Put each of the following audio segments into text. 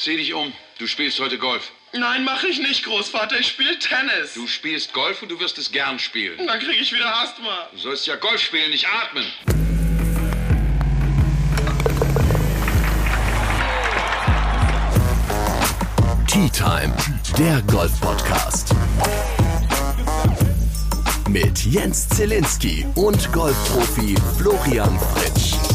Zieh dich um. Du spielst heute Golf. Nein, mache ich nicht, Großvater. Ich spiele Tennis. Du spielst Golf und du wirst es gern spielen. Dann kriege ich wieder Asthma. Du sollst ja Golf spielen, nicht atmen. Tea Time, der Golf-Podcast. Mit Jens Zielinski und Golfprofi Florian Fritsch.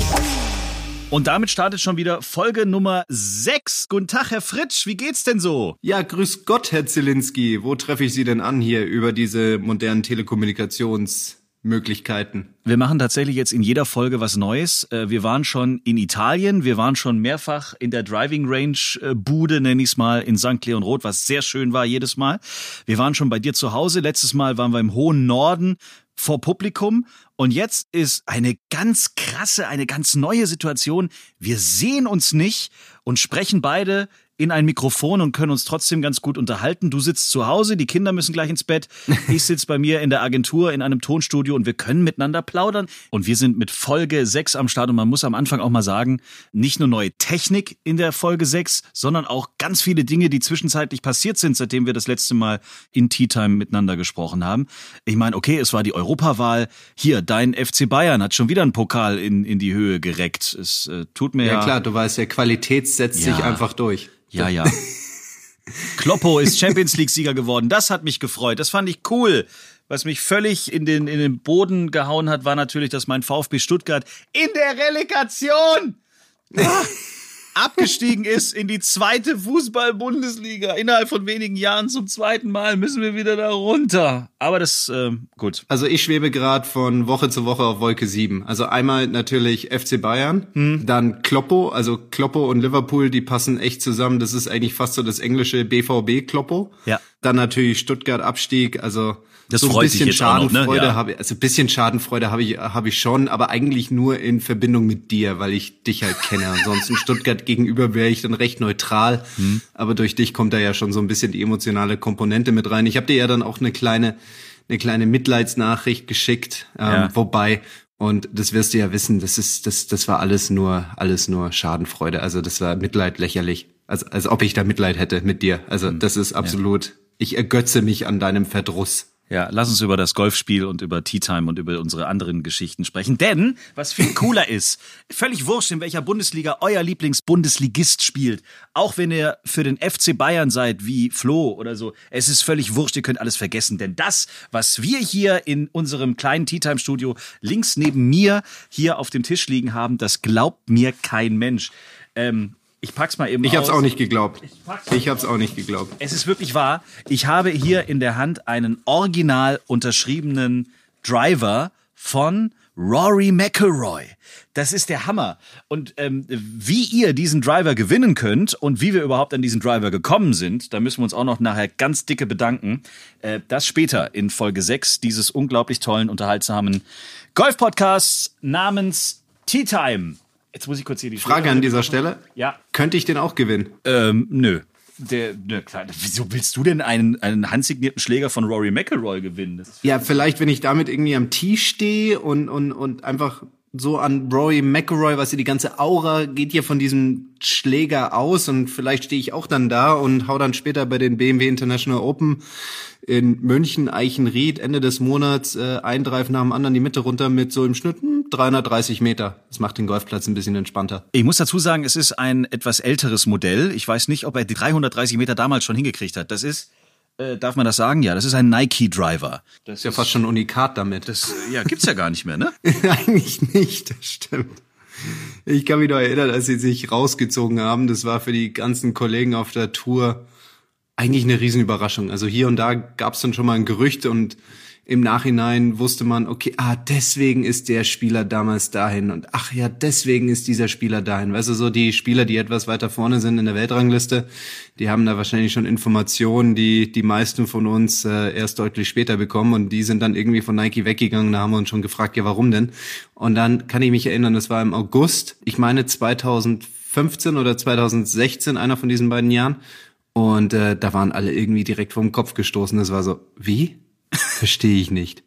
Und damit startet schon wieder Folge Nummer 6. Guten Tag, Herr Fritsch, wie geht's denn so? Ja, grüß Gott, Herr Zielinski. Wo treffe ich Sie denn an hier über diese modernen Telekommunikations- Möglichkeiten. Wir machen tatsächlich jetzt in jeder Folge was Neues. Äh, wir waren schon in Italien, wir waren schon mehrfach in der Driving Range äh, Bude, nenn ich's mal, in St. Leon Roth, was sehr schön war jedes Mal. Wir waren schon bei dir zu Hause. Letztes Mal waren wir im hohen Norden vor Publikum. Und jetzt ist eine ganz krasse, eine ganz neue Situation. Wir sehen uns nicht und sprechen beide in ein Mikrofon und können uns trotzdem ganz gut unterhalten. Du sitzt zu Hause, die Kinder müssen gleich ins Bett. Ich sitze bei mir in der Agentur in einem Tonstudio und wir können miteinander plaudern. Und wir sind mit Folge 6 am Start und man muss am Anfang auch mal sagen, nicht nur neue Technik in der Folge 6, sondern auch ganz viele Dinge, die zwischenzeitlich passiert sind, seitdem wir das letzte Mal in Tea Time miteinander gesprochen haben. Ich meine, okay, es war die Europawahl. Hier, dein FC Bayern hat schon wieder einen Pokal in, in die Höhe gereckt. Es äh, tut mir ja. Ja klar, du weißt, der Qualität setzt Ja. sich einfach durch. Ja, ja. Kloppo ist Champions League-Sieger geworden. Das hat mich gefreut. Das fand ich cool. Was mich völlig in den, in den Boden gehauen hat, war natürlich, dass mein VfB Stuttgart in der Relegation ah, abgestiegen ist in die zweite Fußball-Bundesliga. Innerhalb von wenigen Jahren zum zweiten Mal müssen wir wieder da runter. Aber das, ähm, gut. Also ich schwebe gerade von Woche zu Woche auf Wolke 7. Also einmal natürlich FC Bayern, Hm. dann Kloppo, also Kloppo und Liverpool, die passen echt zusammen. Das ist eigentlich fast so das englische BVB Kloppo. Ja. Dann natürlich Stuttgart Abstieg, also Das so ein bisschen ne? Schadenfreude Ja. habe ich, also ein bisschen Schadenfreude habe ich habe ich schon, aber eigentlich nur in Verbindung mit dir, weil ich dich halt kenne. Ansonsten Stuttgart gegenüber wäre ich dann recht neutral, Hm. aber durch dich kommt da ja schon so ein bisschen die emotionale Komponente mit rein. Ich habe dir ja dann auch eine kleine eine kleine Mitleidsnachricht geschickt, ähm, Ja. wobei und das wirst du ja wissen, das ist das das war alles nur alles nur Schadenfreude, also das war Mitleid lächerlich. Also als ob ich da Mitleid hätte mit dir. Also Hm. das ist absolut ich ergötze mich an deinem Verdruss. Ja, lass uns über das Golfspiel und über Tea Time und über unsere anderen Geschichten sprechen. Denn, was viel cooler ist, völlig wurscht, in welcher Bundesliga euer Lieblingsbundesligist spielt. Auch wenn ihr für den FC Bayern seid, wie Flo oder so. Es ist völlig wurscht, ihr könnt alles vergessen. Denn das, was wir hier in unserem kleinen Tea Time Studio links neben mir hier auf dem Tisch liegen haben, das glaubt mir kein Mensch. Ähm, ich pack's mal eben Ich hab's aus. auch nicht geglaubt. pack's Ich hab's auch nicht geglaubt. Es ist wirklich wahr. Ich habe hier in der Hand einen original unterschriebenen Driver von Rory McIlroy. Das ist der Hammer. Und ähm, wie ihr diesen Driver gewinnen könnt und wie wir überhaupt an diesen Driver gekommen sind, da müssen wir uns auch noch nachher ganz dicke bedanken. Äh, das später in Folge 6 dieses unglaublich tollen, unterhaltsamen Golf-Podcasts namens Tea Time. Jetzt muss ich kurz hier die Frage an dieser Stelle. Ja. Könnte ich den auch gewinnen? Ähm, nö. Der, na klar, wieso willst du denn einen, einen handsignierten Schläger von Rory McIlroy gewinnen? Ja, vielleicht, wenn ich damit irgendwie am Tee stehe und, und, und einfach so an Rory McIlroy, was die ganze Aura geht hier von diesem Schläger aus und vielleicht stehe ich auch dann da und hau dann später bei den BMW International Open in München, Eichenried, Ende des Monats, äh, ein Drive nach dem anderen die Mitte runter mit so im Schnitt hm, 330 Meter. Das macht den Golfplatz ein bisschen entspannter. Ich muss dazu sagen, es ist ein etwas älteres Modell. Ich weiß nicht, ob er die 330 Meter damals schon hingekriegt hat. Das ist, äh, darf man das sagen? Ja, das ist ein Nike Driver. Das Ist ja fast schon ein Unikat damit. das, äh, ja, gibt's ja gar nicht mehr, ne? Eigentlich nicht, das stimmt. Ich kann mich noch erinnern, als sie sich rausgezogen haben. Das war für die ganzen Kollegen auf der Tour eigentlich eine Riesenüberraschung. Also hier und da gab es dann schon mal ein Gerücht und im Nachhinein wusste man, okay, ah, deswegen ist der Spieler damals dahin und ach ja, deswegen ist dieser Spieler dahin. Weißt du, so die Spieler, die etwas weiter vorne sind in der Weltrangliste, die haben da wahrscheinlich schon Informationen, die die meisten von uns äh, erst deutlich später bekommen und die sind dann irgendwie von Nike weggegangen, da haben wir uns schon gefragt, ja, warum denn? Und dann kann ich mich erinnern, das war im August, ich meine 2015 oder 2016, einer von diesen beiden Jahren. Und äh, da waren alle irgendwie direkt vom Kopf gestoßen. Das war so, wie? Verstehe ich nicht.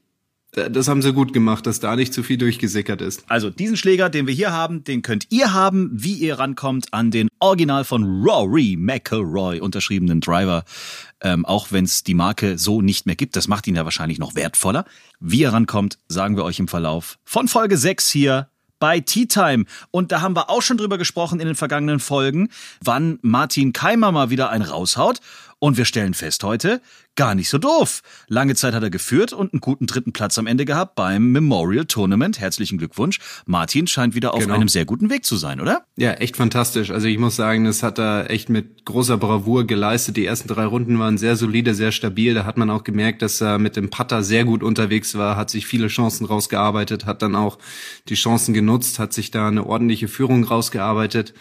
das haben sie gut gemacht, dass da nicht zu viel durchgesickert ist. Also diesen Schläger, den wir hier haben, den könnt ihr haben, wie ihr rankommt an den Original von Rory McElroy unterschriebenen Driver. Ähm, auch wenn es die Marke so nicht mehr gibt, das macht ihn ja wahrscheinlich noch wertvoller. Wie ihr rankommt, sagen wir euch im Verlauf von Folge 6 hier bei Tea Time. Und da haben wir auch schon drüber gesprochen in den vergangenen Folgen, wann Martin Keimer mal wieder einen raushaut. Und wir stellen fest heute, gar nicht so doof. Lange Zeit hat er geführt und einen guten dritten Platz am Ende gehabt beim Memorial Tournament. Herzlichen Glückwunsch. Martin scheint wieder auf Genau. einem sehr guten Weg zu sein, oder? Ja, echt fantastisch. Also ich muss sagen, das hat er echt mit großer Bravour geleistet. Die ersten drei Runden waren sehr solide, sehr stabil. Da hat man auch gemerkt, dass er mit dem Putter sehr gut unterwegs war, hat sich viele Chancen rausgearbeitet, hat dann auch die Chancen genutzt, hat sich da eine ordentliche Führung rausgearbeitet.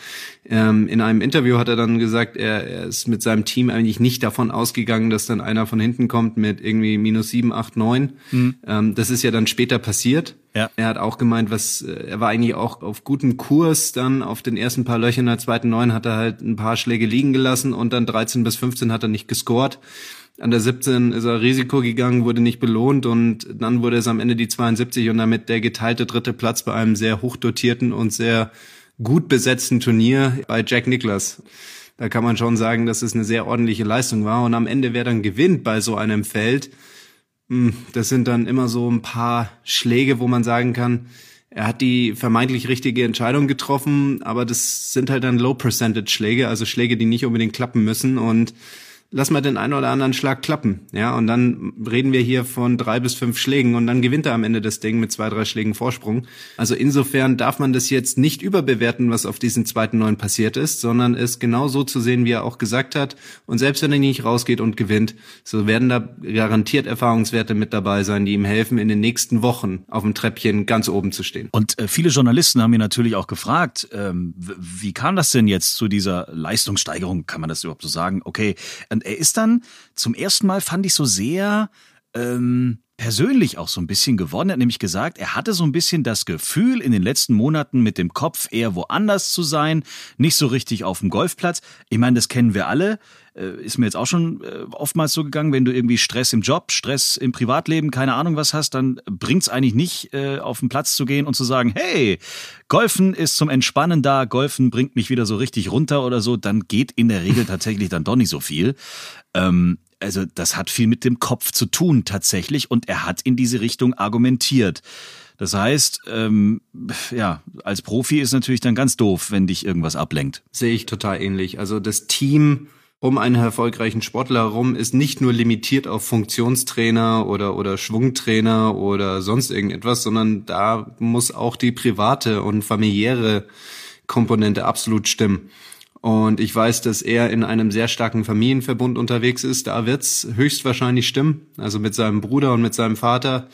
Ähm, in einem Interview hat er dann gesagt, er, er ist mit seinem Team eigentlich nicht davon ausgegangen, dass dann einer von hinten kommt mit irgendwie minus sieben, acht, neun. Ähm, das ist ja dann später passiert. Ja. Er hat auch gemeint, was äh, er war eigentlich auch auf gutem Kurs. Dann auf den ersten paar Löchern der zweiten neun hat er halt ein paar Schläge liegen gelassen und dann 13 bis 15 hat er nicht gescored. An der 17 ist er Risiko gegangen, wurde nicht belohnt und dann wurde es am Ende die 72 und damit der geteilte dritte Platz bei einem sehr hochdotierten und sehr gut besetzten Turnier bei Jack Nicklaus. Da kann man schon sagen, dass es eine sehr ordentliche Leistung war. Und am Ende wer dann gewinnt bei so einem Feld, hm, das sind dann immer so ein paar Schläge, wo man sagen kann, er hat die vermeintlich richtige Entscheidung getroffen, aber das sind halt dann Low-Percentage-Schläge, also Schläge, die nicht unbedingt klappen müssen. Und lass mal den einen oder anderen Schlag klappen, ja, und dann reden wir hier von drei bis fünf Schlägen und dann gewinnt er am Ende das Ding mit zwei, drei Schlägen Vorsprung. Also insofern darf man das jetzt nicht überbewerten, was auf diesen zweiten Neun passiert ist, sondern es genau so zu sehen, wie er auch gesagt hat. Und selbst wenn er nicht rausgeht und gewinnt, so werden da garantiert Erfahrungswerte mit dabei sein, die ihm helfen, in den nächsten Wochen auf dem Treppchen ganz oben zu stehen. Und äh, viele Journalisten haben mir natürlich auch gefragt, ähm, wie kam das denn jetzt zu dieser Leistungssteigerung? Kann man das überhaupt so sagen? Okay, und er ist dann zum ersten Mal, fand ich so sehr ähm, persönlich auch so ein bisschen geworden. Er hat nämlich gesagt, er hatte so ein bisschen das Gefühl, in den letzten Monaten mit dem Kopf eher woanders zu sein, nicht so richtig auf dem Golfplatz. Ich meine, das kennen wir alle. Äh, Ist mir jetzt auch schon äh, oftmals so gegangen, wenn du irgendwie Stress im Job, Stress im Privatleben, keine Ahnung was hast, dann bringt's eigentlich nicht, äh, auf den Platz zu gehen und zu sagen, hey, Golfen ist zum Entspannen da, Golfen bringt mich wieder so richtig runter oder so, dann geht in der Regel tatsächlich dann doch nicht so viel. Ähm, also das hat viel mit dem Kopf zu tun tatsächlich und er hat in diese Richtung argumentiert. Das heißt, ähm, ja, als Profi ist natürlich dann ganz doof, wenn dich irgendwas ablenkt. Sehe ich total ähnlich. Also das Team um einen erfolgreichen Sportler herum ist nicht nur limitiert auf Funktionstrainer oder, oder Schwungtrainer oder sonst irgendetwas, sondern da muss auch die private und familiäre Komponente absolut stimmen. Und ich weiß, dass er in einem sehr starken Familienverbund unterwegs ist. Da wird's höchstwahrscheinlich stimmen. Also mit seinem Bruder und mit seinem Vater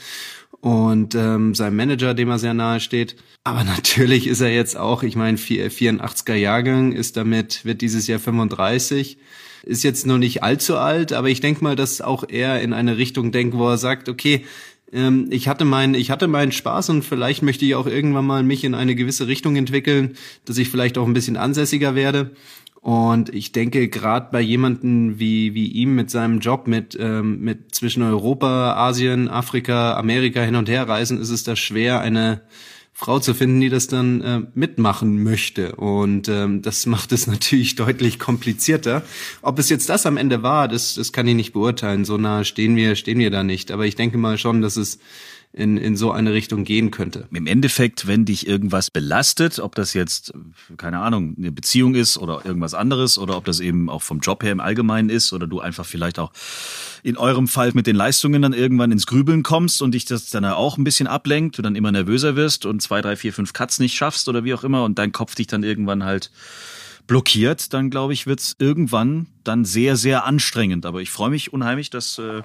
und ähm, seinem Manager, dem er sehr nahe steht. Aber natürlich ist er jetzt auch, ich meine, 84er Jahrgang, ist damit, wird dieses Jahr 35, ist jetzt noch nicht allzu alt, aber ich denke mal, dass auch er in eine Richtung denkt, wo er sagt, okay, ähm, ich hatte meinen, ich hatte meinen Spaß und vielleicht möchte ich auch irgendwann mal mich in eine gewisse Richtung entwickeln, dass ich vielleicht auch ein bisschen ansässiger werde. Und ich denke, gerade bei jemanden wie, wie ihm mit seinem Job, mit, ähm, mit zwischen Europa, Asien, Afrika, Amerika hin und her reisen, ist es da schwer, eine Frau zu finden, die das dann äh, mitmachen möchte. Und ähm, das macht es natürlich deutlich komplizierter. Ob es jetzt das am Ende war, das, das kann ich nicht beurteilen. So nah stehen wir, stehen wir da nicht. Aber ich denke mal schon, dass es in, in so eine Richtung gehen könnte. Im Endeffekt, wenn dich irgendwas belastet, ob das jetzt, keine Ahnung, eine Beziehung ist oder irgendwas anderes oder ob das eben auch vom Job her im Allgemeinen ist oder du einfach vielleicht auch in eurem Fall mit den Leistungen dann irgendwann ins Grübeln kommst und dich das dann auch ein bisschen ablenkt, du dann immer nervöser wirst und zwei, drei, vier, fünf Cuts nicht schaffst oder wie auch immer und dein Kopf dich dann irgendwann halt blockiert, dann glaube ich, wird's irgendwann dann sehr, sehr anstrengend. Aber ich freue mich unheimlich, dass äh,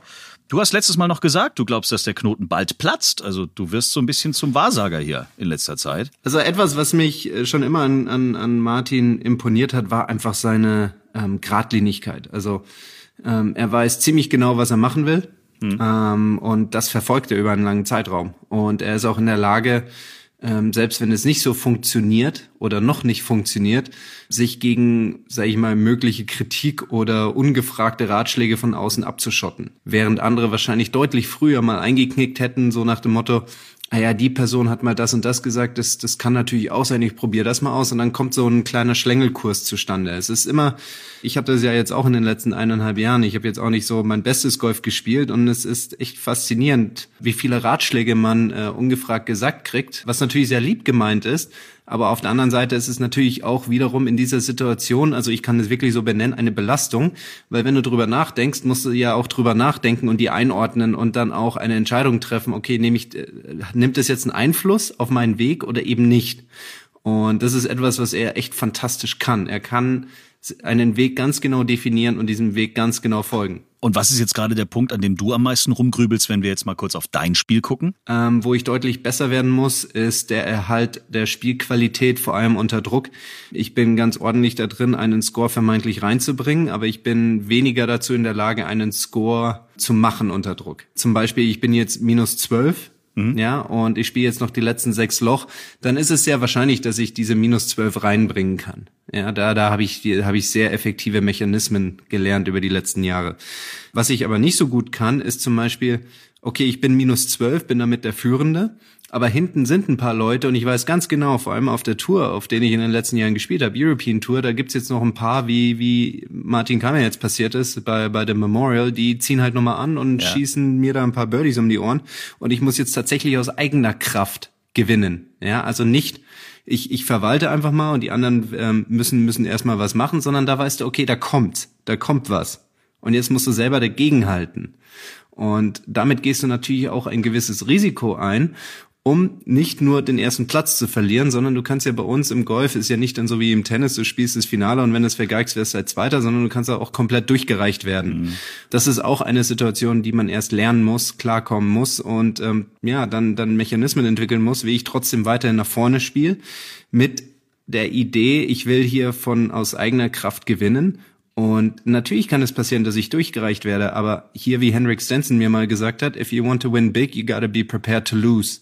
du hast letztes Mal noch gesagt, du glaubst, dass der Knoten bald platzt. Also du wirst so ein bisschen zum Wahrsager hier in letzter Zeit. Also etwas, was mich äh, schon immer an, an, an Martin imponiert hat, war einfach seine ähm, Gradlinigkeit. Also ähm, er weiß ziemlich genau, was er machen will. Ähm, und das verfolgt er über einen langen Zeitraum. Und er ist auch in der Lage, ähm, selbst wenn es nicht so funktioniert oder noch nicht funktioniert, sich gegen, sage ich mal, mögliche Kritik oder ungefragte Ratschläge von außen abzuschotten. Während andere wahrscheinlich deutlich früher mal eingeknickt hätten, so nach dem Motto, ah ja, die Person hat mal das und das gesagt, das, das kann natürlich auch sein, ich probiere das mal aus. Und dann kommt so ein kleiner Schlängelkurs zustande. Es ist immer, ich habe das ja jetzt auch in den letzten eineinhalb Jahren, ich habe jetzt auch nicht so mein bestes Golf gespielt. Und es ist echt faszinierend, wie viele Ratschläge man äh, ungefragt gesagt kriegt, was natürlich sehr lieb gemeint ist, aber auf der anderen Seite ist es natürlich auch wiederum in dieser Situation, also ich kann es wirklich so benennen, eine Belastung, weil wenn du drüber nachdenkst, musst du ja auch drüber nachdenken und die einordnen und dann auch eine Entscheidung treffen, okay, nehme ich, äh, nimmt es jetzt einen Einfluss auf meinen Weg oder eben nicht? Und das ist etwas, was er echt fantastisch kann. Er kann einen Weg ganz genau definieren und diesem Weg ganz genau folgen. Und was ist jetzt gerade der Punkt, an dem du am meisten rumgrübelst, wenn wir jetzt mal kurz auf dein Spiel gucken? Ähm, wo ich deutlich besser werden muss, ist der Erhalt der Spielqualität, vor allem unter Druck. Ich bin ganz ordentlich da drin, einen Score vermeintlich reinzubringen, aber ich bin weniger dazu in der Lage, einen Score zu machen unter Druck. Zum Beispiel, ich bin jetzt minus zwölf. Ja, und ich spiele jetzt noch die letzten sechs Loch, dann ist es sehr wahrscheinlich, dass ich diese minus zwölf reinbringen kann. Ja, da, da habe ich, habe ich sehr effektive Mechanismen gelernt über die letzten Jahre. Was ich aber nicht so gut kann, ist zum Beispiel, okay, ich bin minus zwölf, bin damit der Führende, aber hinten sind ein paar Leute und ich weiß ganz genau, vor allem auf der Tour, auf denen ich in den letzten Jahren gespielt habe, European Tour, da gibt's jetzt noch ein paar, wie, wie Martin Kammer jetzt passiert ist bei, bei dem Memorial, die ziehen halt nochmal an und ja. schießen mir da ein paar Birdies um die Ohren und ich muss jetzt tatsächlich aus eigener Kraft gewinnen. Ja, also nicht, ich, ich verwalte einfach mal und die anderen ähm, müssen, müssen erstmal was machen, sondern da weißt du, okay, da kommt, da kommt was. Und jetzt musst du selber dagegenhalten. Und damit gehst du natürlich auch ein gewisses Risiko ein um nicht nur den ersten Platz zu verlieren, sondern du kannst ja bei uns im Golf ist ja nicht dann so wie im Tennis, du spielst das Finale und wenn es vergeigst, wirst du halt Zweiter, sondern du kannst auch komplett durchgereicht werden. Mhm. Das ist auch eine Situation, die man erst lernen muss, klarkommen muss und ähm, ja, dann, dann Mechanismen entwickeln muss, wie ich trotzdem weiterhin nach vorne spiele, mit der Idee, ich will hier von aus eigener Kraft gewinnen und natürlich kann es passieren, dass ich durchgereicht werde, aber hier, wie Henrik Stenson mir mal gesagt hat, if you want to win big, you gotta be prepared to lose.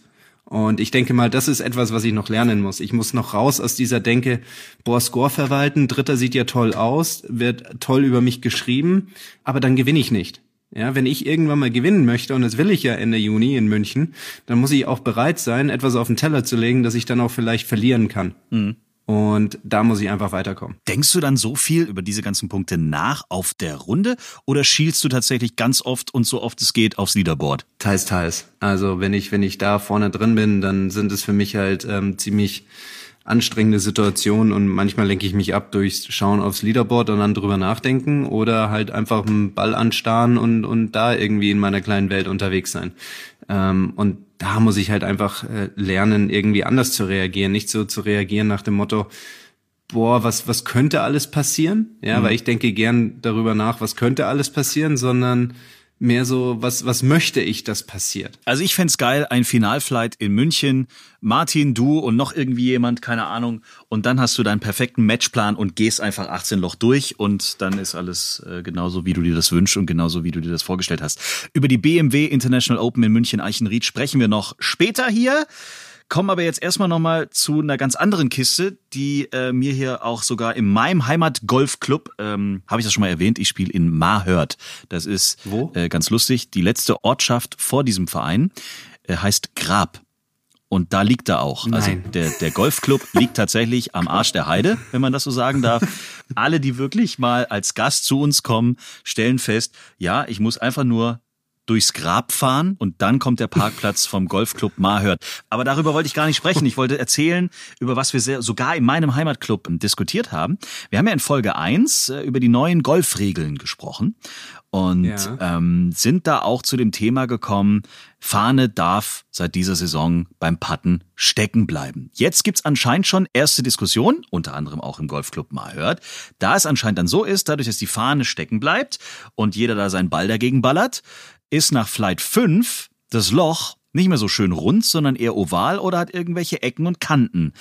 Und ich denke mal, das ist etwas, was ich noch lernen muss. Ich muss noch raus aus dieser Denke, boah, Score verwalten, Dritter sieht ja toll aus, wird toll über mich geschrieben, aber dann gewinne ich nicht. Ja, wenn ich irgendwann mal gewinnen möchte, und das will ich ja Ende Juni in München, dann muss ich auch bereit sein, etwas auf den Teller zu legen, dass ich dann auch vielleicht verlieren kann. Mhm. Und da muss ich einfach weiterkommen. Denkst du dann so viel über diese ganzen Punkte nach auf der Runde oder schielst du tatsächlich ganz oft und so oft es geht aufs Leaderboard? Teils, teils. Also wenn ich, wenn ich da vorne drin bin, dann sind es für mich halt ähm, ziemlich anstrengende Situationen und manchmal lenke ich mich ab durchs Schauen aufs Leaderboard und dann drüber nachdenken oder halt einfach einen Ball anstarren und, und da irgendwie in meiner kleinen Welt unterwegs sein. Ähm, und da muss ich halt einfach äh, lernen, irgendwie anders zu reagieren, nicht so zu reagieren nach dem Motto, boah, was, was könnte alles passieren? Ja, mhm. weil ich denke gern darüber nach, was könnte alles passieren, sondern mehr so, was, was möchte ich, dass passiert? Also ich fände geil, ein Finalflight in München, Martin, du und noch irgendwie jemand, keine Ahnung, und dann hast du deinen perfekten Matchplan und gehst einfach 18 Loch durch und dann ist alles äh, genauso, wie du dir das wünschst und genauso, wie du dir das vorgestellt hast. Über die BMW International Open in München Eichenried sprechen wir noch später hier. Kommen aber jetzt erstmal nochmal zu einer ganz anderen Kiste, die äh, mir hier auch sogar in meinem Heimat-Golfclub, ähm, habe ich das schon mal erwähnt, ich spiele in Mahört. Das ist Wo? Äh, ganz lustig. Die letzte Ortschaft vor diesem Verein äh, heißt Grab. Und da liegt er auch. Also Nein. Also der, der Golfclub liegt tatsächlich am Arsch der Heide, wenn man das so sagen darf. Alle, die wirklich mal als Gast zu uns kommen, stellen fest, ja, ich muss einfach nur durchs Grab fahren und dann kommt der Parkplatz vom Golfclub Mahört. Aber darüber wollte ich gar nicht sprechen. Ich wollte erzählen, über was wir sehr, sogar in meinem Heimatclub diskutiert haben. Wir haben ja in Folge eins äh, über die neuen Golfregeln gesprochen und ja. ähm, sind da auch zu dem Thema gekommen, Fahne darf seit dieser Saison beim Putten stecken bleiben. Jetzt gibt's anscheinend schon erste Diskussionen, unter anderem auch im Golfclub Mahört, da es anscheinend dann so ist, dadurch, dass die Fahne stecken bleibt und jeder da seinen Ball dagegen ballert, ist nach Flight 5 das Loch nicht mehr so schön rund, sondern eher oval oder hat irgendwelche Ecken und Kanten.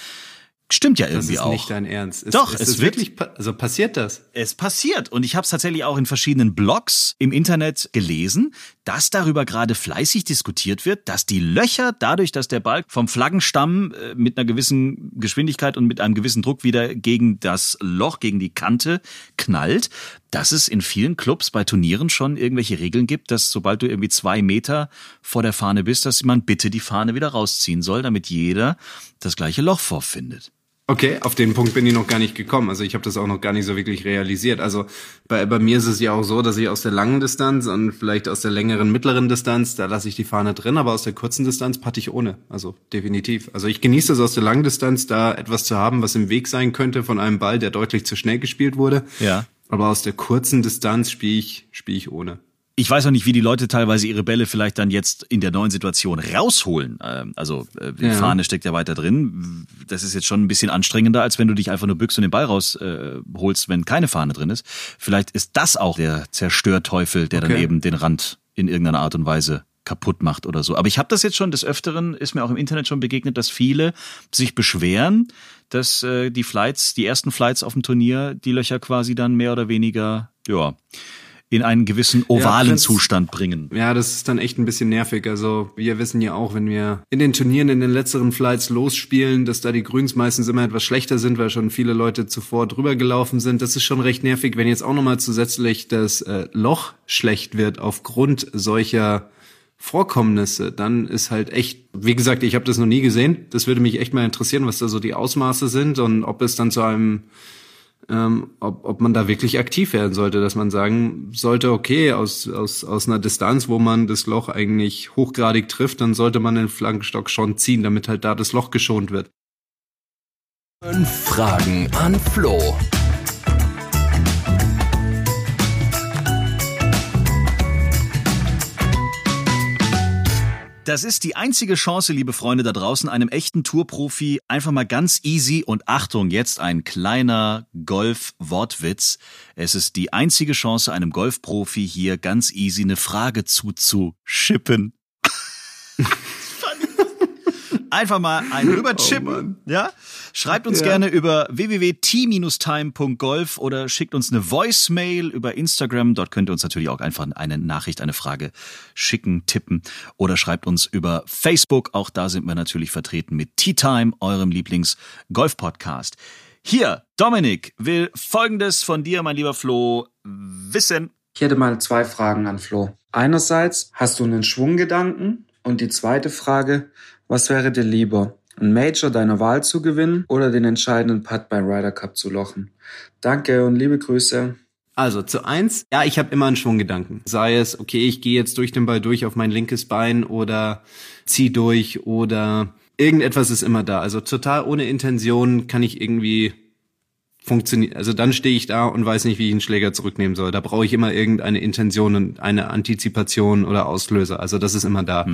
Stimmt ja irgendwie auch. Das ist nicht dein Ernst. Ist, Doch, ist es wirklich, also passiert das? Es passiert und ich habe es tatsächlich auch in verschiedenen Blogs im Internet gelesen, dass darüber gerade fleißig diskutiert wird, dass die Löcher dadurch, dass der Ball vom Flaggenstamm äh, mit einer gewissen Geschwindigkeit und mit einem gewissen Druck wieder gegen das Loch, gegen die Kante knallt, dass es in vielen Clubs bei Turnieren schon irgendwelche Regeln gibt, dass sobald du irgendwie zwei Meter vor der Fahne bist, dass man bitte die Fahne wieder rausziehen soll, damit jeder das gleiche Loch vorfindet. Okay, auf den Punkt bin ich noch gar nicht gekommen. Also ich habe das auch noch gar nicht so wirklich realisiert. Also bei, bei mir ist es ja auch so, dass ich aus der langen Distanz und vielleicht aus der längeren mittleren Distanz, da lasse ich die Fahne drin, aber aus der kurzen Distanz patte ich ohne. Also definitiv. Also ich genieße es aus der langen Distanz, da etwas zu haben, was im Weg sein könnte von einem Ball, der deutlich zu schnell gespielt wurde. Ja. Aber aus der kurzen Distanz spiele ich, spiele ich ohne. Ich weiß auch nicht, wie die Leute teilweise ihre Bälle vielleicht dann jetzt in der neuen Situation rausholen. Ähm, Also äh, die Ja. Fahne steckt ja weiter drin. Das ist jetzt schon ein bisschen anstrengender, als wenn du dich einfach nur bückst und den Ball rausholst, äh, holst, wenn keine Fahne drin ist. Vielleicht ist das auch der Zerstörteufel, der dann Okay. eben den Rand in irgendeiner Art und Weise kaputt macht oder so. Aber ich habe das jetzt schon des Öfteren, ist mir auch im Internet schon begegnet, dass viele sich beschweren, dass äh, die Flights, die ersten Flights auf dem Turnier, die Löcher quasi dann mehr oder weniger, ja, in einen gewissen ovalen Prinz- Zustand bringen. Ja, das ist dann echt ein bisschen nervig. Also wir wissen ja auch, wenn wir in den Turnieren in den letzteren Flights losspielen, dass da die Grüns meistens immer etwas schlechter sind, weil schon viele Leute zuvor drüber gelaufen sind. Das ist schon recht nervig, wenn jetzt auch nochmal zusätzlich das äh, Loch schlecht wird aufgrund solcher Vorkommnisse, dann ist halt echt, wie gesagt, ich habe das noch nie gesehen. Das würde mich echt mal interessieren, was da so die Ausmaße sind und ob es dann zu einem ähm, ob, ob man da wirklich aktiv werden sollte, dass man sagen sollte, okay, aus, aus, aus einer Distanz, wo man das Loch eigentlich hochgradig trifft, dann sollte man den Flankenstock schon ziehen, damit halt da das Loch geschont wird. Fünf Fragen an Flo. Das ist die einzige Chance, liebe Freunde da draußen, einem echten Tourprofi einfach mal ganz easy und Achtung, jetzt ein kleiner Golf-Wortwitz. Es ist die einzige Chance, einem Golfprofi hier ganz easy eine Frage zuzuschippen. Einfach mal einen rüberchippen, ja? Schreibt uns Ja. gerne über www.t-time.golf oder schickt uns eine Voicemail über Instagram. Dort könnt ihr uns natürlich auch einfach eine Nachricht, eine Frage schicken, tippen oder schreibt uns über Facebook. Auch da sind wir natürlich vertreten mit Tea Time, eurem Lieblings-Golf-Podcast. Hier, Dominik will Folgendes von dir, mein lieber Flo, wissen. Ich hätte mal zwei Fragen an Flo. Einerseits, hast du einen Schwunggedanken? Und die zweite Frage, was wäre dir lieber? Ein Major deiner Wahl zu gewinnen oder den entscheidenden Putt beim Ryder Cup zu lochen? Danke und liebe Grüße. Also zu eins, ja, ich habe immer einen Schwunggedanken. Sei es, okay, ich gehe jetzt durch den Ball durch auf mein linkes Bein oder zieh durch oder irgendetwas ist immer da. Also total ohne Intention kann ich irgendwie funktionieren. Also dann stehe ich da und weiß nicht, wie ich einen Schläger zurücknehmen soll. Da brauche ich immer irgendeine Intention und eine Antizipation oder Auslöser. Also das ist immer da.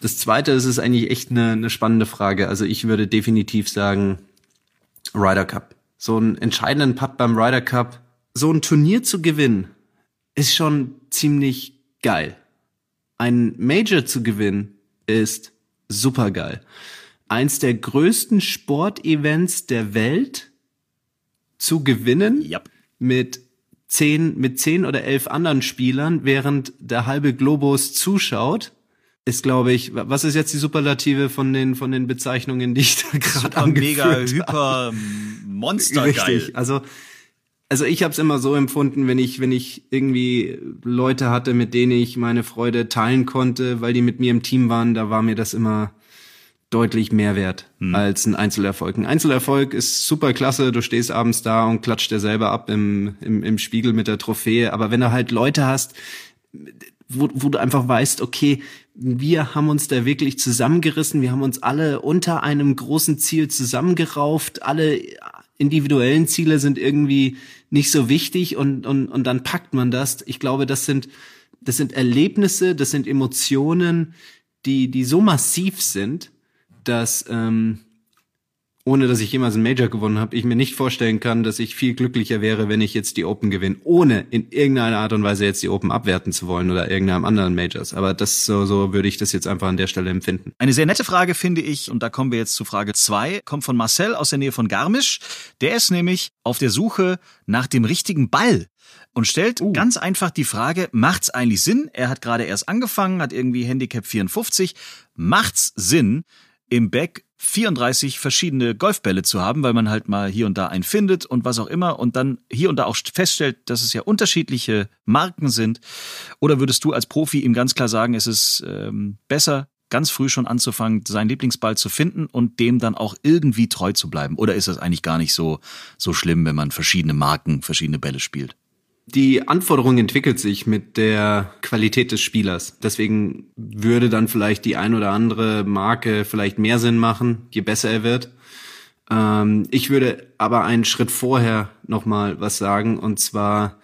Das zweite ist, ist eigentlich echt eine, eine spannende Frage. Also ich würde definitiv sagen, Ryder Cup. So einen entscheidenden Putt beim Ryder Cup, so ein Turnier zu gewinnen, ist schon ziemlich geil. Ein Major zu gewinnen ist super geil. Eins der größten Sportevents der Welt zu gewinnen Ja. mit zehn, mit zehn oder elf anderen Spielern, während der halbe Globus zuschaut, ist, glaube ich, was ist jetzt die Superlative von den, von den Bezeichnungen, die ich da gerade Super, mega, angeführt hyper, monstergeil. Richtig. Also, also ich habe es immer so empfunden, wenn ich, wenn ich irgendwie Leute hatte, mit denen ich meine Freude teilen konnte, weil die mit mir im Team waren, da war mir das immer deutlich mehr wert als ein Einzelerfolg. Ein Einzelerfolg ist super klasse, du stehst abends da und klatscht dir selber ab im, im, im Spiegel mit der Trophäe, aber wenn du halt Leute hast, wo, wo du einfach weißt, okay, wir haben uns da wirklich zusammengerissen, wir haben uns alle unter einem großen Ziel zusammengerauft, alle individuellen Ziele sind irgendwie nicht so wichtig und, und, und dann packt man das. Ich glaube, das sind, das sind Erlebnisse, das sind Emotionen, die, die so massiv sind, dass, ähm, ohne dass ich jemals einen Major gewonnen habe, ich mir nicht vorstellen kann, dass ich viel glücklicher wäre, wenn ich jetzt die Open gewinne, ohne in irgendeiner Art und Weise jetzt die Open abwerten zu wollen oder irgendeinem anderen Majors. Aber das so, so würde ich das jetzt einfach an der Stelle empfinden. Eine sehr nette Frage finde ich, und da kommen wir jetzt zu Frage zwei, kommt von Marcel aus der Nähe von Garmisch. Der ist nämlich auf der Suche nach dem richtigen Ball und stellt uh. ganz einfach die Frage, macht's eigentlich Sinn? Er hat gerade erst angefangen, hat irgendwie Handicap 54. Macht's Sinn, im Back 34 verschiedene Golfbälle zu haben, weil man halt mal hier und da einen findet und was auch immer und dann hier und da auch feststellt, dass es ja unterschiedliche Marken sind? Oder würdest du als Profi ihm ganz klar sagen, es ist ähm, besser, ganz früh schon anzufangen, seinen Lieblingsball zu finden und dem dann auch irgendwie treu zu bleiben? Oder ist das eigentlich gar nicht so, so schlimm, wenn man verschiedene Marken, verschiedene Bälle spielt? Die Anforderung entwickelt sich mit der Qualität des Spielers. Deswegen würde dann vielleicht die ein oder andere Marke vielleicht mehr Sinn machen, je besser er wird. Ähm, ich würde aber einen Schritt vorher nochmal was sagen. Und zwar,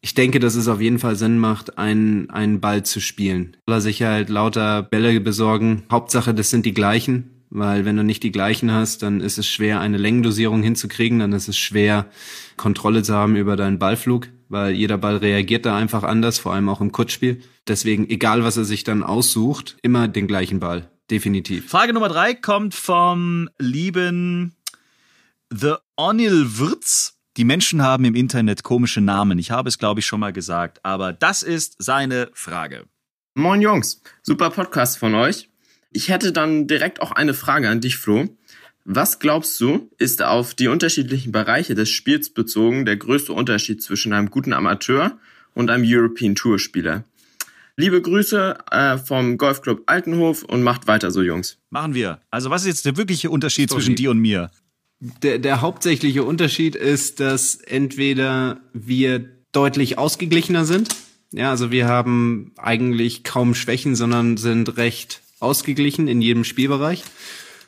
ich denke, dass es auf jeden Fall Sinn macht, einen, einen Ball zu spielen. Aller Sicherheit lauter Bälle besorgen. Hauptsache, das sind die gleichen weil wenn du nicht die gleichen hast, dann ist es schwer, eine Längendosierung hinzukriegen, dann ist es schwer, Kontrolle zu haben über deinen Ballflug, weil jeder Ball reagiert da einfach anders, vor allem auch im Kurzspiel. Deswegen, egal was er sich dann aussucht, immer den gleichen Ball. Definitiv. Frage Nummer drei kommt vom lieben The Onil Wirtz. Die Menschen haben im Internet komische Namen. Ich habe es, glaube ich, schon mal gesagt, aber das ist seine Frage. Moin Jungs, super Podcast von euch. Ich hätte dann direkt auch eine Frage an dich, Flo. Was glaubst du, ist auf die unterschiedlichen Bereiche des Spiels bezogen der größte Unterschied zwischen einem guten Amateur und einem European Tour Spieler? Liebe Grüße äh, vom Golfclub Altenhof und macht weiter so, Jungs. Machen wir. Also was ist jetzt der wirkliche Unterschied Sorry. zwischen dir und mir? Der, der hauptsächliche Unterschied ist, dass entweder wir deutlich ausgeglichener sind. Ja, also wir haben eigentlich kaum Schwächen, sondern sind recht ausgeglichen in jedem Spielbereich.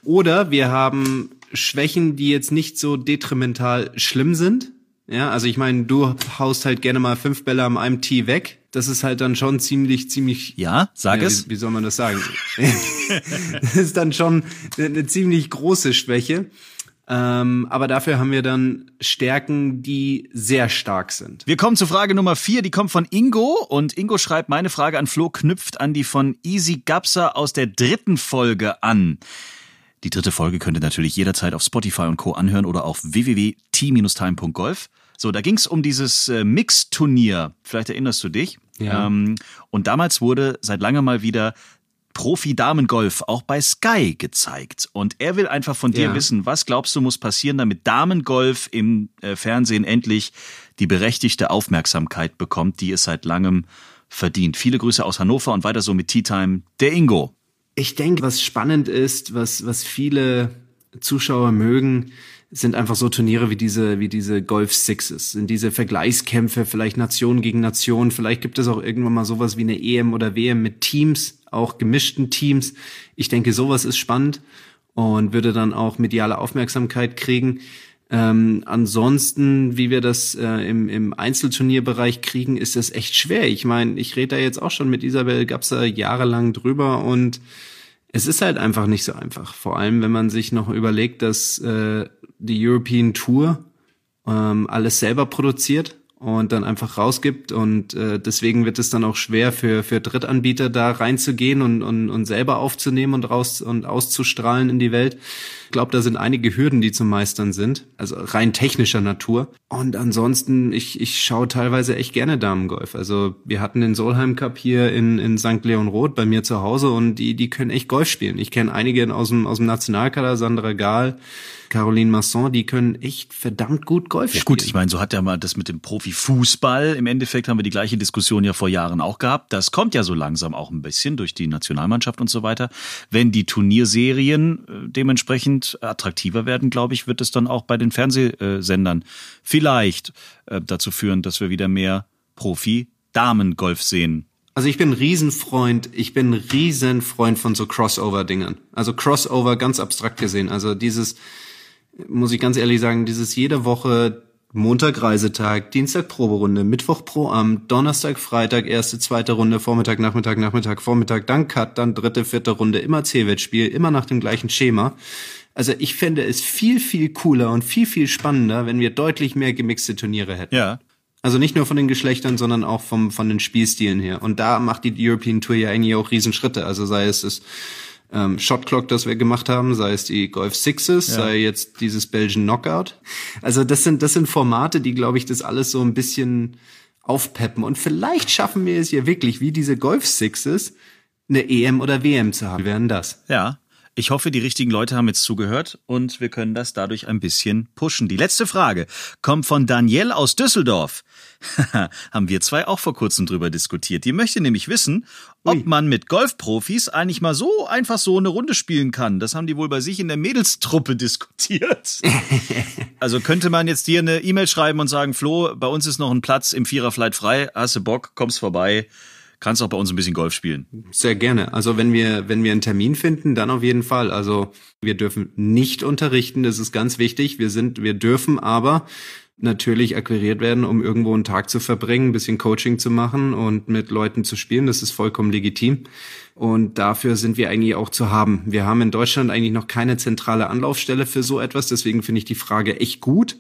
Oder wir haben Schwächen, die jetzt nicht so detrimental schlimm sind. Ja, also ich meine, du haust halt gerne mal fünf Bälle am einem Tee weg. Das ist halt dann schon ziemlich, ziemlich. Ja, sag ja, es. Wie, wie, soll man das sagen? das ist dann schon eine ziemlich große Schwäche. Ähm, aber dafür haben wir dann Stärken, die sehr stark sind. Wir kommen zu Frage Nummer vier, die kommt von Ingo und Ingo schreibt, meine Frage an Flo knüpft an die von Easy Gapsa aus der dritten Folge an. Die dritte Folge könnt ihr natürlich jederzeit auf Spotify und Co. anhören oder auf www.t-time.golf. So, da ging es um dieses äh, Mix-Turnier. Vielleicht erinnerst du dich. Ja. Ähm, und damals wurde seit langem mal wieder Profi-Damengolf auch bei Sky gezeigt. Und er will einfach von dir ja. wissen, was glaubst du muss passieren, damit Damengolf im äh, Fernsehen endlich die berechtigte Aufmerksamkeit bekommt, die es seit langem verdient. Viele Grüße aus Hannover und weiter so mit Tea Time, der Ingo. Ich denke, was spannend ist, was, was viele Zuschauer mögen, sind einfach so Turniere wie diese, wie diese Golf Sixes, sind diese Vergleichskämpfe, vielleicht Nation gegen Nation, vielleicht gibt es auch irgendwann mal sowas wie eine EM oder WM mit Teams, auch gemischten Teams. Ich denke, sowas ist spannend und würde dann auch mediale Aufmerksamkeit kriegen. Ähm, ansonsten, wie wir das äh, im, im Einzelturnierbereich kriegen, ist das echt schwer. Ich meine, ich rede da jetzt auch schon mit Isabel Gapser jahrelang drüber und es ist halt einfach nicht so einfach. Vor allem, wenn man sich noch überlegt, dass äh, die European Tour ähm, alles selber produziert und dann einfach rausgibt und äh, deswegen wird es dann auch schwer für für Drittanbieter da reinzugehen und und, und selber aufzunehmen und raus und auszustrahlen in die Welt. Ich glaube, da sind einige Hürden, die zu meistern sind, also rein technischer Natur. Und ansonsten, ich ich schaue teilweise echt gerne Damengolf. Also wir hatten den Solheim Cup hier in in St. Leon Roth bei mir zu Hause und die die können echt Golf spielen. Ich kenne einige aus dem aus dem Nationalkader, Sandra Gahl Caroline Masson, die können echt verdammt gut Golf spielen. Ja gut, ich meine, so hat ja mal das mit dem Profifußball. Im Endeffekt haben wir die gleiche Diskussion ja vor Jahren auch gehabt. Das kommt ja so langsam auch ein bisschen durch die Nationalmannschaft und so weiter. Wenn die Turnierserien äh, dementsprechend attraktiver werden, glaube ich, wird es dann auch bei den Fernsehsendern vielleicht äh, dazu führen, dass wir wieder mehr Profi-Damengolf sehen. Also ich bin Riesenfreund, ich bin Riesenfreund von so Crossover-Dingern. Also Crossover ganz abstrakt gesehen. Also dieses, muss ich ganz ehrlich sagen, dieses jede Woche Montag Reisetag, Dienstag Proberunde, Mittwoch Proamt, Donnerstag, Freitag erste, zweite Runde, Vormittag, Nachmittag, Nachmittag, Vormittag, dann Cut, dann dritte, vierte Runde, immer C-Wettspiel, immer nach dem gleichen Schema. Also ich fände es viel, viel cooler und viel, viel spannender, wenn wir deutlich mehr gemixte Turniere hätten. Ja. Also nicht nur von den Geschlechtern, sondern auch vom, von den Spielstilen her. Und da macht die European Tour ja eigentlich auch Riesenschritte. Also sei es das ähm, Shot Clock, das wir gemacht haben, sei es die Golf Sixes, Ja. sei jetzt dieses Belgian Knockout. Also das sind, das sind Formate, die, glaube ich, das alles so ein bisschen aufpeppen. Und vielleicht schaffen wir es ja wirklich, wie diese Golf Sixes, eine EM oder WM zu haben. Wir werden das. Ja. Ich hoffe, die richtigen Leute haben jetzt zugehört und wir können das dadurch ein bisschen pushen. Die letzte Frage kommt von Danielle aus Düsseldorf. haben wir zwei auch vor kurzem drüber diskutiert. Die möchte nämlich wissen, ob Ui. man mit Golfprofis eigentlich mal so einfach so eine Runde spielen kann. Das haben die wohl bei sich in der Mädelstruppe diskutiert. also könnte man jetzt dir eine E-Mail schreiben und sagen, Flo, bei uns ist noch ein Platz im Viererflight frei, hast du Bock, kommst vorbei, kannst auch bei uns ein bisschen Golf spielen. Sehr gerne. Also wenn wir, wenn wir einen Termin finden, dann auf jeden Fall. Also wir dürfen nicht unterrichten, das ist ganz wichtig. Wir sind, wir dürfen aber natürlich akquiriert werden, um irgendwo einen Tag zu verbringen, ein bisschen Coaching zu machen und mit Leuten zu spielen. Das ist vollkommen legitim. Und dafür sind wir eigentlich auch zu haben. Wir haben in Deutschland eigentlich noch keine zentrale Anlaufstelle für so etwas. Deswegen finde ich die Frage echt gut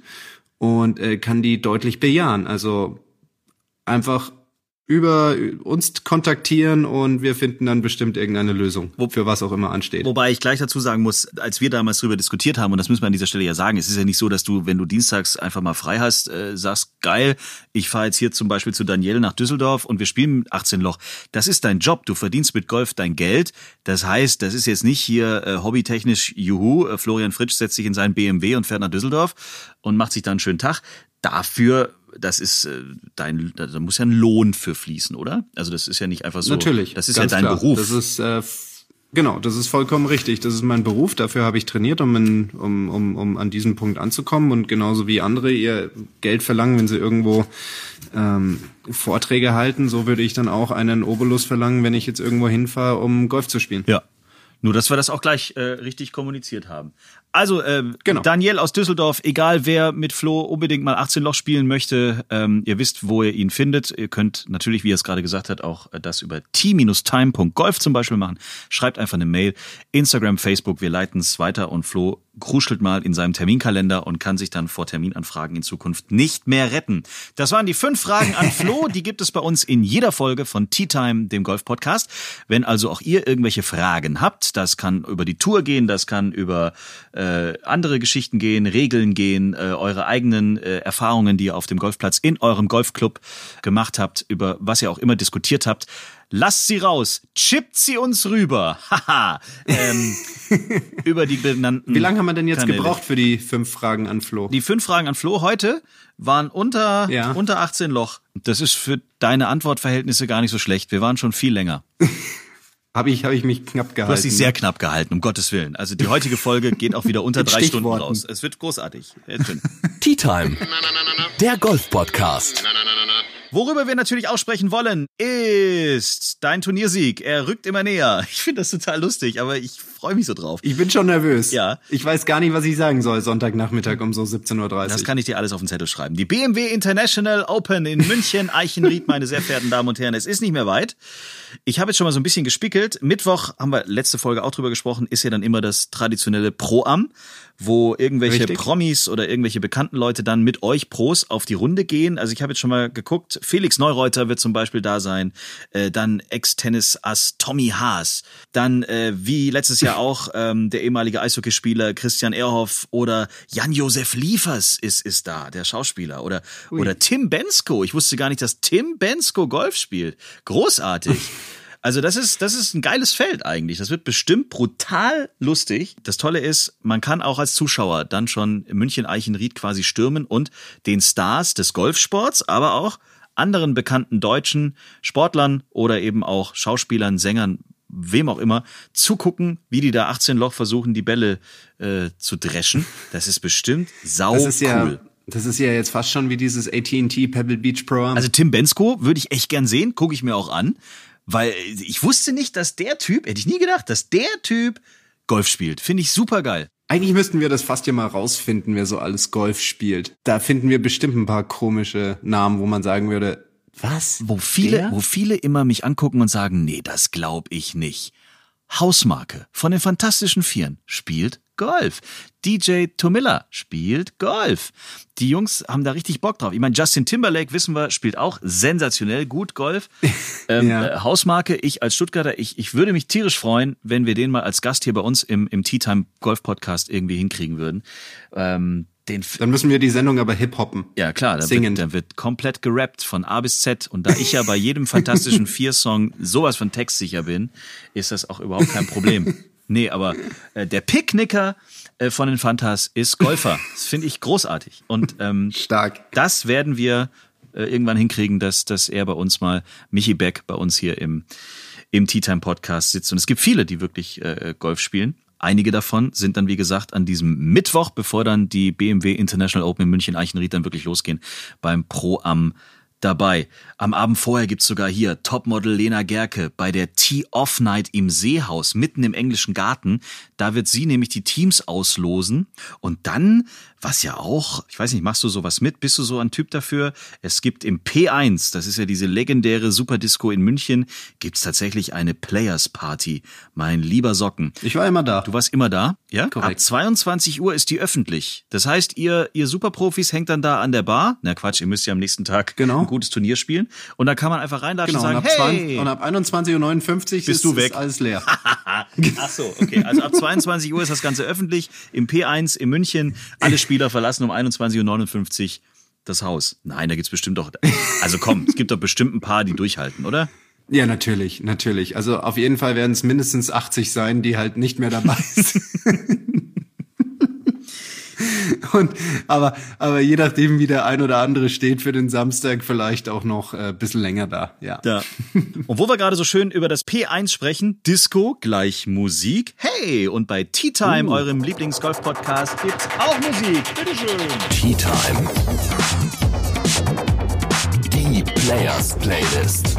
und äh, kann die deutlich bejahen. Also einfach über uns kontaktieren und wir finden dann bestimmt irgendeine Lösung, für was auch immer ansteht. Wobei ich gleich dazu sagen muss, als wir damals drüber diskutiert haben, und das müssen wir an dieser Stelle ja sagen, es ist ja nicht so, dass du, wenn du dienstags einfach mal frei hast, äh, sagst, geil, ich fahre jetzt hier zum Beispiel zu Danielle nach Düsseldorf und wir spielen mit 18 Loch. Das ist dein Job, du verdienst mit Golf dein Geld. Das heißt, das ist jetzt nicht hier äh, hobbytechnisch, juhu, äh, Florian Fritsch setzt sich in seinen BMW und fährt nach Düsseldorf und macht sich dann einen schönen Tag. Dafür das ist äh, dein, da muss ja ein Lohn für fließen, oder? Also das ist ja nicht einfach so. Natürlich. Das ist ganz ja dein klar. Beruf. Das ist äh, genau, das ist vollkommen richtig. Das ist mein Beruf. Dafür habe ich trainiert, um, in, um, um, um an diesen Punkt anzukommen. Und genauso wie andere ihr Geld verlangen, wenn sie irgendwo ähm, Vorträge halten, so würde ich dann auch einen Obolus verlangen, wenn ich jetzt irgendwo hinfahre, um Golf zu spielen. Ja. Nur, dass wir das auch gleich äh, richtig kommuniziert haben. Also, ähm, Genau. Daniel aus Düsseldorf, egal wer mit Flo unbedingt mal 18 Loch spielen möchte, ähm, ihr wisst, wo ihr ihn findet. Ihr könnt natürlich, wie er es gerade gesagt hat, auch äh, das über t-time.golf zum Beispiel machen. Schreibt einfach eine Mail. Instagram, Facebook, wir leiten es weiter und Flo kruschelt mal in seinem Terminkalender und kann sich dann vor Terminanfragen in Zukunft nicht mehr retten. Das waren die fünf Fragen an Flo. Die gibt es bei uns in jeder Folge von Tea Time, dem Golf-Podcast. Wenn also auch ihr irgendwelche Fragen habt, das kann über die Tour gehen, das kann über äh, andere Geschichten gehen, Regeln gehen, äh, eure eigenen äh, Erfahrungen, die ihr auf dem Golfplatz in eurem Golfclub gemacht habt, über was ihr auch immer diskutiert habt. Lasst sie raus, chippt sie uns rüber. Haha. ähm, über die benannten. Wie lange haben wir denn jetzt Kanäle. gebraucht für die fünf Fragen an Flo? Die fünf Fragen an Flo heute waren unter, Ja. unter 18 Loch. Das ist für deine Antwortverhältnisse gar nicht so schlecht. Wir waren schon viel länger. Habe ich, hab ich mich knapp gehalten. Du hast dich sehr knapp gehalten, um Gottes Willen. Also die heutige Folge geht auch wieder unter drei Stunden raus. Es wird großartig. Tea Time, der Golf-Podcast. Worüber wir natürlich auch sprechen wollen, ist dein Turniersieg. Er rückt immer näher. Ich finde das total lustig, aber ich freue mich so drauf. Ich bin schon nervös. Ja. Ich weiß gar nicht, was ich sagen soll, Sonntagnachmittag um so 17.30 Uhr. Das kann ich dir alles auf den Zettel schreiben. Die BMW International Open in München, Eichenried, meine sehr verehrten Damen und Herren. Es ist nicht mehr weit. Ich habe jetzt schon mal so ein bisschen gespickelt. Mittwoch haben wir letzte Folge auch drüber gesprochen, ist ja dann immer das traditionelle Pro-Am, wo irgendwelche Richtig. Promis oder irgendwelche bekannten Leute dann mit euch Pros auf die Runde gehen. Also ich habe jetzt schon mal geguckt, Felix Neureuter wird zum Beispiel da sein, äh, dann Ex-Tennis-Ass Tommy Haas, dann äh, wie letztes Jahr auch ähm, der ehemalige Eishockeyspieler Christian Ehrhoff oder Jan-Josef Liefers ist, ist da, der Schauspieler oder, oder Tim Bensko. Ich wusste gar nicht, dass Tim Bensko Golf spielt. Großartig. Also das ist, das ist ein geiles Feld eigentlich. Das wird bestimmt brutal lustig. Das Tolle ist, man kann auch als Zuschauer dann schon München-Eichenried quasi stürmen und den Stars des Golfsports, aber auch anderen bekannten deutschen Sportlern oder eben auch Schauspielern, Sängern, wem auch immer, zugucken, wie die da 18 Loch versuchen, die Bälle äh, zu dreschen. Das ist bestimmt sau das ist ja, cool. das ist ja jetzt fast schon wie dieses AT&T Pebble Beach Pro Am. Also Tim Bensko würde ich echt gern sehen, gucke ich mir auch an, weil ich wusste nicht, dass der Typ, hätte ich nie gedacht, dass der Typ Golf spielt. Finde ich super geil. Eigentlich müssten wir das fast ja mal rausfinden, wer so alles Golf spielt. Da finden wir bestimmt ein paar komische Namen, wo man sagen würde, was? Wo viele, Der? wo viele immer mich angucken und sagen, nee, das glaub ich nicht. Hausmarke von den Fantastischen Vieren spielt Golf. DJ Tomilla spielt Golf. Die Jungs haben da richtig Bock drauf. Ich meine, Justin Timberlake, wissen wir, spielt auch sensationell gut Golf. Ähm, Ja. äh, Hausmarke, ich als Stuttgarter, ich, ich würde mich tierisch freuen, wenn wir den mal als Gast hier bei uns im, im Tea Time Golf Podcast irgendwie hinkriegen würden. Ähm, den, f- Dann müssen wir die Sendung aber hip-hoppen. ja, klar, da wird, da wird komplett gerappt von A bis Z. Und da ich ja bei jedem fantastischen Vier-Song sowas von textsicher bin, ist das auch überhaupt kein Problem. Nee, aber äh, der Picknicker äh, von den Fantas ist Golfer. Das finde ich großartig. Und ähm, Stark. das werden wir äh, irgendwann hinkriegen, dass, dass er bei uns mal, Michi Beck, bei uns hier im, im Tea Time Podcast sitzt. Und es gibt viele, die wirklich äh, Golf spielen. Einige davon sind dann, wie gesagt, an diesem Mittwoch, bevor dann die BMW International Open in München Eichenried dann wirklich losgehen, beim Pro Am dabei. Am Abend vorher gibt's sogar hier Topmodel Lena Gerke bei der Tee-Off-Night im Seehaus, mitten im englischen Garten. Da wird sie nämlich die Teams auslosen. Und dann, was ja auch, ich weiß nicht, machst du sowas mit? Bist du so ein Typ dafür? Es gibt im P1, das ist ja diese legendäre Superdisco in München, gibt's tatsächlich eine Players Party. Mein lieber Socken. Ich war immer da. Du warst immer da, ja? Korrekt. Ab 22 Uhr ist die öffentlich. Das heißt, ihr, ihr Superprofis hängt dann da an der Bar. Na Quatsch, ihr müsst ja am nächsten Tag Genau. Gutes Turnier spielen. Und dann kann man einfach reinlatschen Genau, und und sagen, ab, hey! 20, und ab 21.59 Uhr Bist ist, du weg. ist alles leer. Ach so, okay. Also ab 22 Uhr ist das Ganze öffentlich. Im P1 in München. Alle Spieler verlassen um 21.59 Uhr das Haus. Nein, da gibt's bestimmt doch. Also komm, es gibt doch bestimmt ein paar, die durchhalten, oder? Ja, natürlich, natürlich. Also auf jeden Fall werden es mindestens 80 sein, die halt nicht mehr dabei sind. Und, aber, aber je nachdem, wie der ein oder andere steht für den Samstag, vielleicht auch noch äh, ein bisschen länger da. Ja. Ja. Und wo wir gerade so schön über das P1 sprechen, Disco gleich Musik. Hey, und bei Tea Time, eurem Lieblingsgolf-Podcast, gibt's auch Musik. Bitteschön. Tea Time. Die Players Playlist.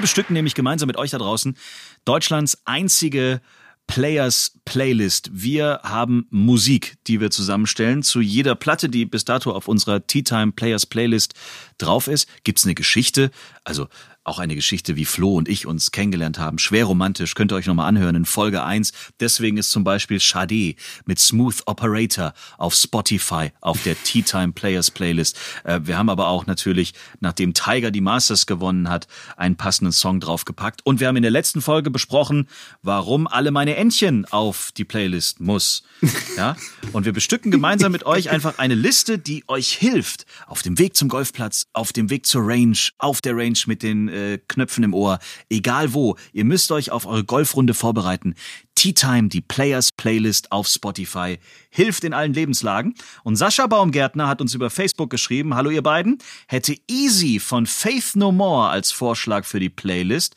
Wir bestücken nämlich gemeinsam mit euch da draußen Deutschlands einzige Players Playlist. Wir haben Musik, die wir zusammenstellen. Zu jeder Platte, die bis dato auf unserer Tea Time Players Playlist drauf ist, gibt's eine Geschichte. Also auch eine Geschichte, wie Flo und ich uns kennengelernt haben. Schwer romantisch, könnt ihr euch nochmal anhören in Folge 1. Deswegen ist zum Beispiel Sade mit Smooth Operator auf Spotify auf der Tea Time Players Playlist. Äh, wir haben aber auch natürlich, nachdem Tiger die Masters gewonnen hat, einen passenden Song draufgepackt. Und wir haben in der letzten Folge besprochen, warum alle meine Entchen auf die Playlist muss. Ja? Und wir bestücken gemeinsam mit euch einfach eine Liste, die euch hilft auf dem Weg zum Golfplatz, auf dem Weg zur Range, auf der Range mit den äh, Knöpfen im Ohr, egal wo. Ihr müsst euch auf eure Golfrunde vorbereiten. Tea Time, die Players Playlist auf Spotify, hilft in allen Lebenslagen. Und Sascha Baumgärtner hat uns über Facebook geschrieben, hallo ihr beiden, hätte Easy von Faith No More als Vorschlag für die Playlist.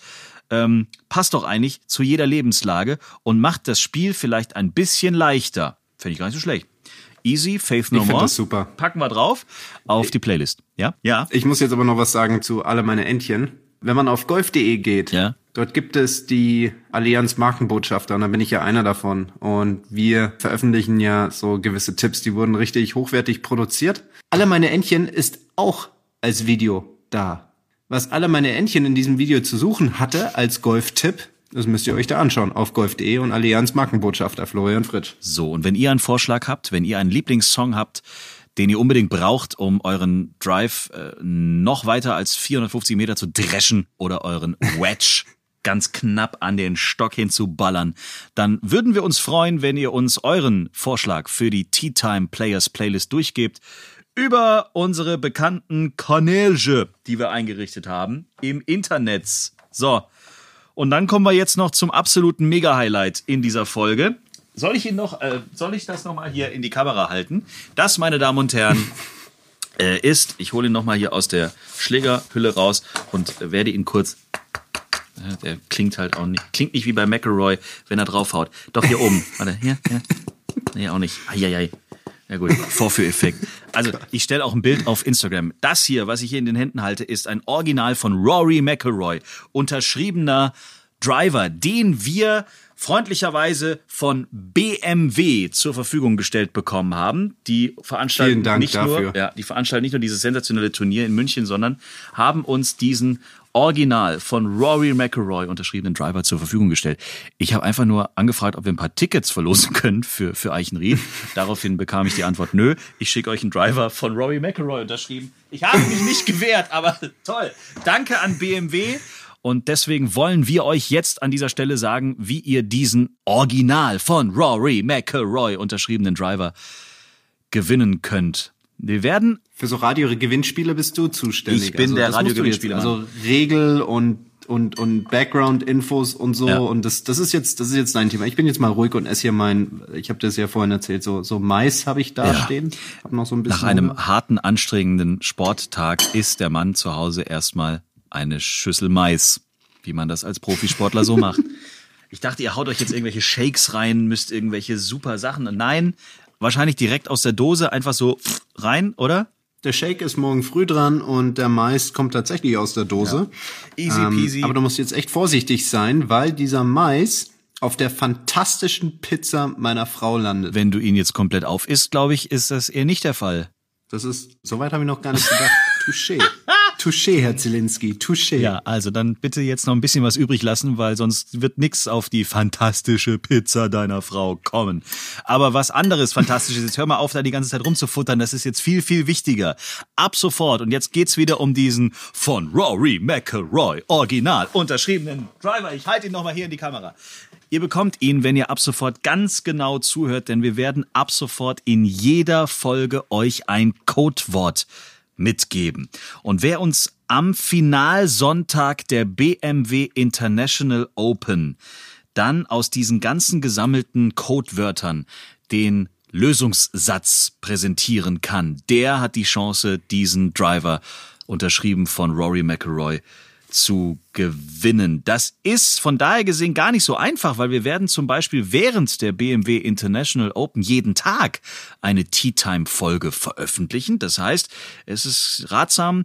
Ähm, passt doch eigentlich zu jeder Lebenslage und macht das Spiel vielleicht ein bisschen leichter. Finde ich gar nicht so schlecht. Easy, Faith No Ich More. das super. Packen wir drauf auf die Playlist. Ja? Ja. Ich muss jetzt aber noch was sagen zu alle meine Entchen. Wenn man auf golf.de geht, Ja. dort gibt es die Allianz Markenbotschafter und da bin ich ja einer davon. Und wir veröffentlichen ja so gewisse Tipps, die wurden richtig hochwertig produziert. Alle meine Entchen ist auch als Video da. Was alle meine Entchen in diesem Video zu suchen hatte als Golf-Tipp, das müsst ihr euch da anschauen auf golf.de und Allianz Markenbotschafter Florian Fritsch. So, und wenn ihr einen Vorschlag habt, wenn ihr einen Lieblingssong habt, den ihr unbedingt braucht, um euren Drive äh, noch weiter als 450 Meter zu dreschen oder euren Wedge ganz knapp an den Stock hinzuballern, dann würden wir uns freuen, wenn ihr uns euren Vorschlag für die Tea Time Players Playlist durchgebt über unsere bekannten Kanäle, die wir eingerichtet haben im Internet. So, und dann kommen wir jetzt noch zum absoluten Mega-Highlight in dieser Folge. Soll ich ihn noch, äh, soll ich das nochmal hier in die Kamera halten? Das, meine Damen und Herren, äh, ist, ich hole ihn nochmal hier aus der Schlägerhülle raus und werde ihn kurz, äh, der klingt halt auch nicht, klingt nicht wie bei McElroy, wenn er draufhaut. Doch hier oben, warte, hier, hier. Nee, auch nicht. Eieiei. Ja gut, Vorführeffekt. Also ich stelle auch ein Bild auf Instagram. Das hier, was ich hier in den Händen halte, ist ein Original von Rory McElroy, unterschriebener Driver, den wir freundlicherweise von BMW zur Verfügung gestellt bekommen haben. Die veranstalten nicht dafür. nur, ja, die veranstalten nicht nur dieses sensationelle Turnier in München, sondern haben uns diesen original von Rory McIlroy unterschriebenen Driver zur Verfügung gestellt. Ich habe einfach nur angefragt, ob wir ein paar Tickets verlosen können für, für Eichenried. Daraufhin bekam ich die Antwort, nö, ich schicke euch einen Driver von Rory McIlroy unterschrieben. Ich habe mich nicht gewehrt, aber toll. Danke an BMW. Und deswegen wollen wir euch jetzt an dieser Stelle sagen, wie ihr diesen original von Rory McIlroy unterschriebenen Driver gewinnen könnt. Wir werden Für so Radio-Gewinnspiele bist du zuständig. Ich bin der du jetzt- Radiogewinnspieler, Also Regel und und und Background-Infos und so Ja. und das das ist jetzt das ist jetzt dein Thema. Ich bin jetzt mal ruhig und esse hier mein. Ich habe das ja vorhin erzählt. So so Mais habe ich da Ja. stehen. Hab noch so ein bisschen. Nach einem Hunger. harten, anstrengenden Sporttag isst der Mann zu Hause erstmal eine Schüssel Mais, wie man das als Profisportler so macht. Ich dachte, ihr haut euch jetzt irgendwelche Shakes rein, müsst irgendwelche super Sachen. Nein, wahrscheinlich direkt aus der Dose einfach so rein, oder? Der Shake ist morgen früh dran und der Mais kommt tatsächlich aus der Dose. Easy peasy. Ähm, aber du musst jetzt echt vorsichtig sein, weil dieser Mais auf der fantastischen Pizza meiner Frau landet. Wenn du ihn jetzt komplett aufisst, glaube ich, ist das eher nicht der Fall. Das ist, soweit habe ich noch gar nicht gedacht. Touché. Touché, Herr Zielinski. Touché. Ja, also dann bitte jetzt noch ein bisschen was übrig lassen, weil sonst wird nix auf die fantastische Pizza deiner Frau kommen. Aber was anderes Fantastisches, jetzt hör mal auf, da die ganze Zeit rumzufuttern, das ist jetzt viel, viel wichtiger. Ab sofort, und jetzt geht's wieder um diesen von Rory McIlroy original unterschriebenen Driver. Ich halte ihn nochmal hier in die Kamera. Ihr bekommt ihn, wenn ihr ab sofort ganz genau zuhört, denn wir werden ab sofort in jeder Folge euch ein Codewort mitgeben. Und wer uns am Finalsonntag der BMW International Open dann aus diesen ganzen gesammelten Codewörtern den Lösungssatz präsentieren kann, der hat die Chance, diesen Driver, unterschrieben von Rory McIlroy, zu gewinnen. Das ist von daher gesehen gar nicht so einfach, weil wir werden zum Beispiel während der BMW International Open jeden Tag eine Tea Time Folge veröffentlichen. Das heißt, es ist ratsam,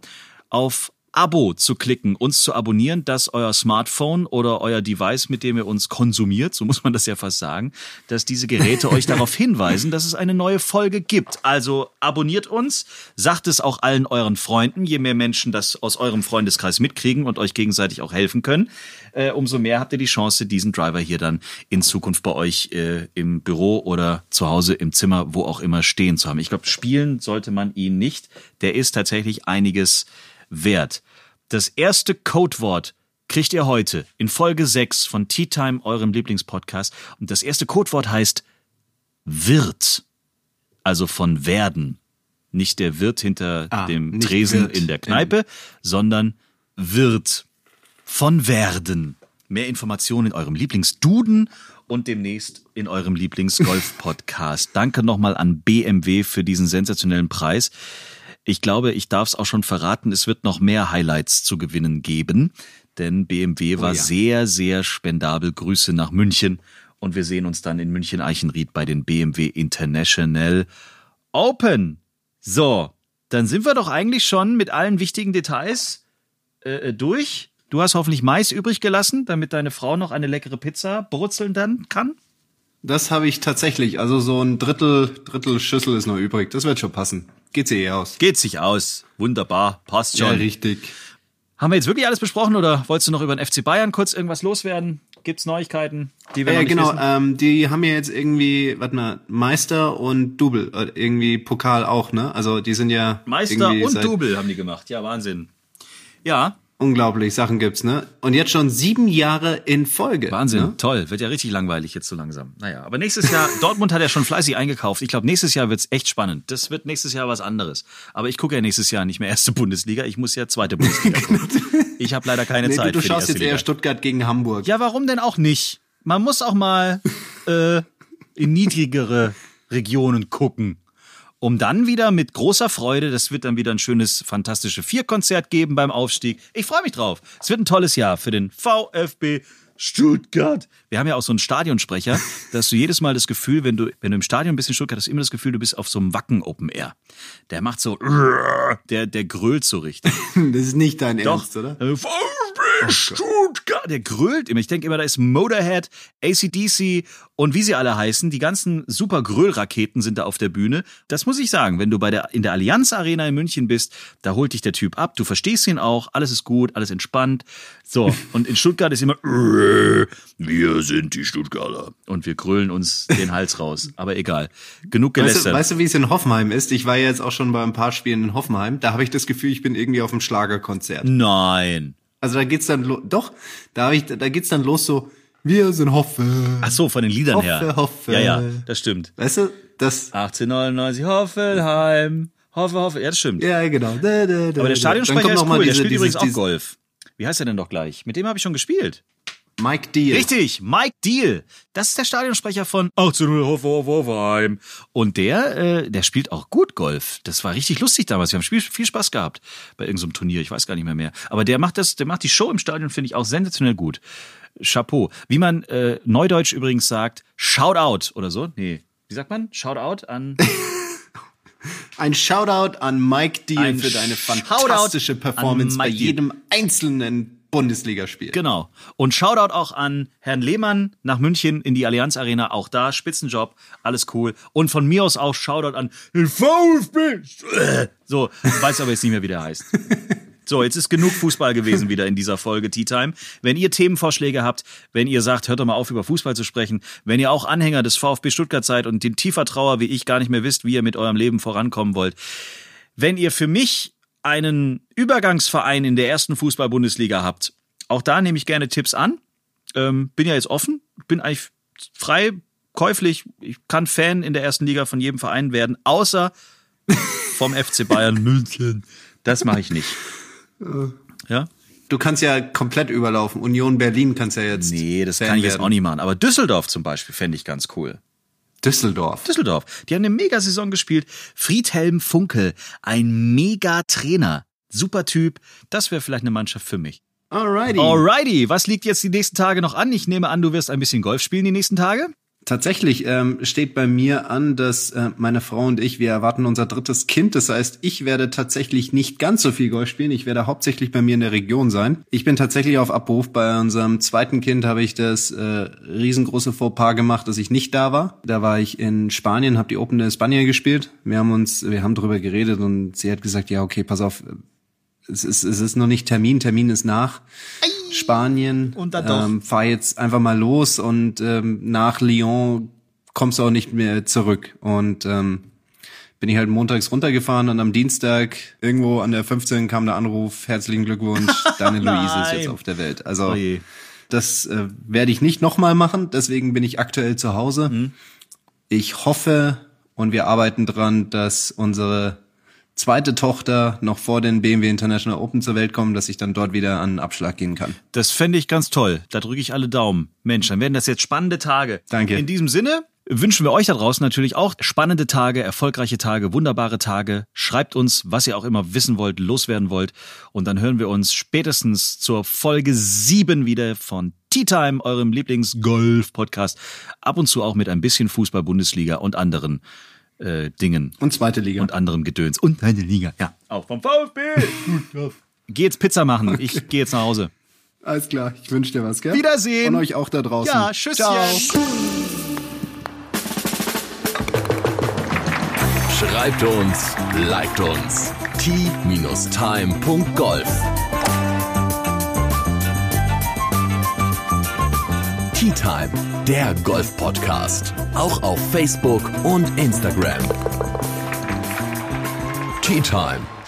auf Abo zu klicken, uns zu abonnieren, dass euer Smartphone oder euer Device, mit dem ihr uns konsumiert, so muss man das ja fast sagen, dass diese Geräte euch darauf hinweisen, dass es eine neue Folge gibt. Also abonniert uns, sagt es auch allen euren Freunden. Je mehr Menschen das aus eurem Freundeskreis mitkriegen und euch gegenseitig auch helfen können, äh, umso mehr habt ihr die Chance, diesen Driver hier dann in Zukunft bei euch äh, im Büro oder zu Hause im Zimmer, wo auch immer stehen zu haben. Ich glaube, spielen sollte man ihn nicht. Der ist tatsächlich einiges wert. Das erste Codewort kriegt ihr heute in Folge 6 von Tea Time, eurem Lieblingspodcast. Und das erste Codewort heißt wird. Also von werden. Nicht der Wirt hinter Ah, dem Tresen wird. in der Kneipe, sondern wird. Von werden. Mehr Informationen in eurem Lieblingsduden und demnächst in eurem Lieblingsgolf-Podcast. Danke nochmal an BMW für diesen sensationellen Preis. Ich glaube, ich darf es auch schon verraten, es wird noch mehr Highlights zu gewinnen geben, denn BMW war ja. sehr, sehr spendabel. Grüße nach München und wir sehen uns dann in München-Eichenried bei den BMW International Open. So, dann sind wir doch eigentlich schon mit allen wichtigen Details äh, durch. Du hast hoffentlich Mais übrig gelassen, damit deine Frau noch eine leckere Pizza brutzeln dann kann. Das habe ich tatsächlich. Also so ein Drittel, Drittel Schüssel ist noch übrig. Das wird schon passen. Geht sie eh aus. Geht sich aus. Wunderbar. Passt schon. Ja, richtig. Haben wir jetzt wirklich alles besprochen oder wolltest du noch über den FC Bayern kurz irgendwas loswerden? Gibt's Neuigkeiten, die wir Ja, genau. wissen? Ähm, die haben ja jetzt irgendwie, warte mal, Meister und Double, äh, irgendwie Pokal auch, ne? Also die sind ja Meister und Double haben die gemacht. Ja, Wahnsinn. Ja, Unglaublich, Sachen gibt's, ne? Und jetzt schon sieben Jahre in Folge. Wahnsinn. Ne? Toll. Wird ja richtig langweilig jetzt so langsam. Naja, aber nächstes Jahr, Dortmund hat ja schon fleißig eingekauft. Ich glaube, nächstes Jahr wird's echt spannend. Das wird nächstes Jahr was anderes. Aber ich gucke ja nächstes Jahr nicht mehr erste Bundesliga. Ich muss ja zweite Bundesliga gucken. Ich habe leider keine Nee, Zeit du, du schaust jetzt Liga. eher Stuttgart gegen Hamburg. Ja, warum denn auch nicht? Man muss auch mal äh, in niedrigere Regionen gucken. Um dann wieder mit großer Freude, das wird dann wieder ein schönes Fantastische Vier-Konzert geben beim Aufstieg. Ich freue mich drauf. Es wird ein tolles Jahr für den VfB Stuttgart. Wir haben ja auch so einen Stadionsprecher, dass du jedes Mal das Gefühl, wenn du, wenn du im Stadion bist in Stuttgart, hast du immer das Gefühl, du bist auf so einem Wacken Open Air. Der macht so, der, der grölt so richtig. Das ist nicht dein Doch. Ernst, oder? VfB Stuttgart, der grölt immer. Ich denke immer, da ist Motorhead, ACDC und wie sie alle heißen. Die ganzen super Gröllraketen sind da auf der Bühne. Das muss ich sagen, wenn du bei der, in der Allianz Arena in München bist, da holt dich der Typ ab. Du verstehst ihn auch. Alles ist gut, alles entspannt. So. Und in Stuttgart ist immer, "Äh, wir sind die Stuttgarter. Und wir grölen uns den Hals raus. Aber egal. Genug Weißt gelästert. du, weißt du, wie es in Hoffenheim ist? Ich war ja jetzt auch schon bei ein paar Spielen in Hoffenheim. Da habe ich das Gefühl, ich bin irgendwie auf einem Schlagerkonzert. Nein. Also da geht's dann los. Doch, da hab ich, da geht's dann los so. Wir sind Hoffe. Ach so, von den Liedern Hoffe, her. Hoffe. Ja, ja, das stimmt. Weißt du, das. 1899 Hoffelheim. Hoffe, Hoffe. Ja, das stimmt. Ja, genau. Da, da, da, Aber der. Stadionsprecher ist cool. mal der diese- spielt übrigens dieses- auch dieses- Golf. Wie heißt er denn doch gleich? Mit dem habe ich schon gespielt. Mike Deal. Richtig, Mike Deal. Das ist der Stadionsprecher von 1800 Hof- Hof- Hoffenheim. Und der, äh, der spielt auch gut Golf. Das war richtig lustig damals. Wir haben viel, viel Spaß gehabt bei irgendeinem Turnier. Ich weiß gar nicht mehr mehr. Aber der macht das, der macht die Show im Stadion, finde ich auch sensationell gut. Chapeau. Wie man äh, neudeutsch übrigens sagt, Shoutout oder so. Nee. Wie sagt man? Shoutout an. Ein Shoutout an Mike Deal Ein für deine fantastische an Performance bei jedem einzelnen Bundesligaspiel. Genau. Und Shoutout auch an Herrn Lehmann nach München in die Allianz Arena. Auch da, Spitzenjob, alles cool. Und von mir aus auch Shoutout an den VfB. So, weiß aber jetzt nicht mehr, wie der heißt. So, jetzt ist genug Fußball gewesen wieder in dieser Folge Tea Time. Wenn ihr Themenvorschläge habt, wenn ihr sagt, hört doch mal auf, über Fußball zu sprechen, wenn ihr auch Anhänger des VfB Stuttgart seid und den tiefer Trauer wie ich gar nicht mehr wisst, wie ihr mit eurem Leben vorankommen wollt, wenn ihr für mich einen Übergangsverein in der ersten Fußball-Bundesliga habt, auch da nehme ich gerne Tipps an. Ähm, bin ja jetzt offen, bin eigentlich frei, käuflich. Ich kann Fan in der ersten Liga von jedem Verein werden, außer vom FC Bayern München. Das mache ich nicht. Ja? Du kannst ja komplett überlaufen. Union Berlin kannst ja jetzt. Nee, das kann ich jetzt werden. auch nicht machen. Aber Düsseldorf zum Beispiel fände ich ganz cool. Düsseldorf. Düsseldorf. Die haben eine Mega-Saison gespielt. Friedhelm Funkel, ein Mega-Trainer. Super Typ. Das wäre vielleicht eine Mannschaft für mich. Alrighty. Alrighty, was liegt jetzt die nächsten Tage noch an? Ich nehme an, du wirst ein bisschen Golf spielen die nächsten Tage. Tatsächlich ähm, steht bei mir an, dass äh, meine Frau und ich, wir erwarten unser drittes Kind. Das heißt, ich werde tatsächlich nicht ganz so viel Golf spielen. Ich werde hauptsächlich bei mir in der Region sein. Ich bin tatsächlich auf Abruf. Bei unserem zweiten Kind habe ich das äh, riesengroße Fauxpas gemacht, dass ich nicht da war. Da war ich in Spanien, habe die Open de España gespielt. Wir haben uns, wir haben drüber geredet und sie hat gesagt, ja okay, pass auf, es ist, es ist noch nicht Termin, Termin ist nach Spanien. Und dann doch. Ähm, fahr jetzt einfach mal los und ähm, nach Lyon kommst du auch nicht mehr zurück. Und ähm, bin ich halt montags runtergefahren und am Dienstag irgendwo an der 15 kam der Anruf, herzlichen Glückwunsch, deine Luise ist jetzt auf der Welt. Also Oh je. das äh, werde ich nicht nochmal machen, deswegen bin ich aktuell zu Hause. Mhm. Ich hoffe und wir arbeiten dran, dass unsere zweite Tochter noch vor den BMW International Open zur Welt kommt, dass ich dann dort wieder an den Abschlag gehen kann. Das fände ich ganz toll. Da drücke ich alle Daumen. Mensch, dann werden das jetzt spannende Tage. Danke. In diesem Sinne wünschen wir euch da draußen natürlich auch spannende Tage, erfolgreiche Tage, wunderbare Tage. Schreibt uns, was ihr auch immer wissen wollt, loswerden wollt. Und dann hören wir uns spätestens zur Folge 7 wieder von Tea Time, eurem Lieblings-Golf-Podcast. Ab und zu auch mit ein bisschen Fußball-Bundesliga und anderen äh, Dingen. Und zweite Liga. und anderem Gedöns. Und eine Liga. Ja, auch vom VfB. Geh jetzt Pizza machen. Ich gehe jetzt nach Hause. Alles klar, ich wünsche dir was, gell? Wiedersehen. Und euch auch da draußen. Ja, tschüsschen. Ciao. Schreibt uns, liked uns. t-time.golf Tea Time, der Golf-Podcast. Auch auf Facebook und Instagram. Tea Time.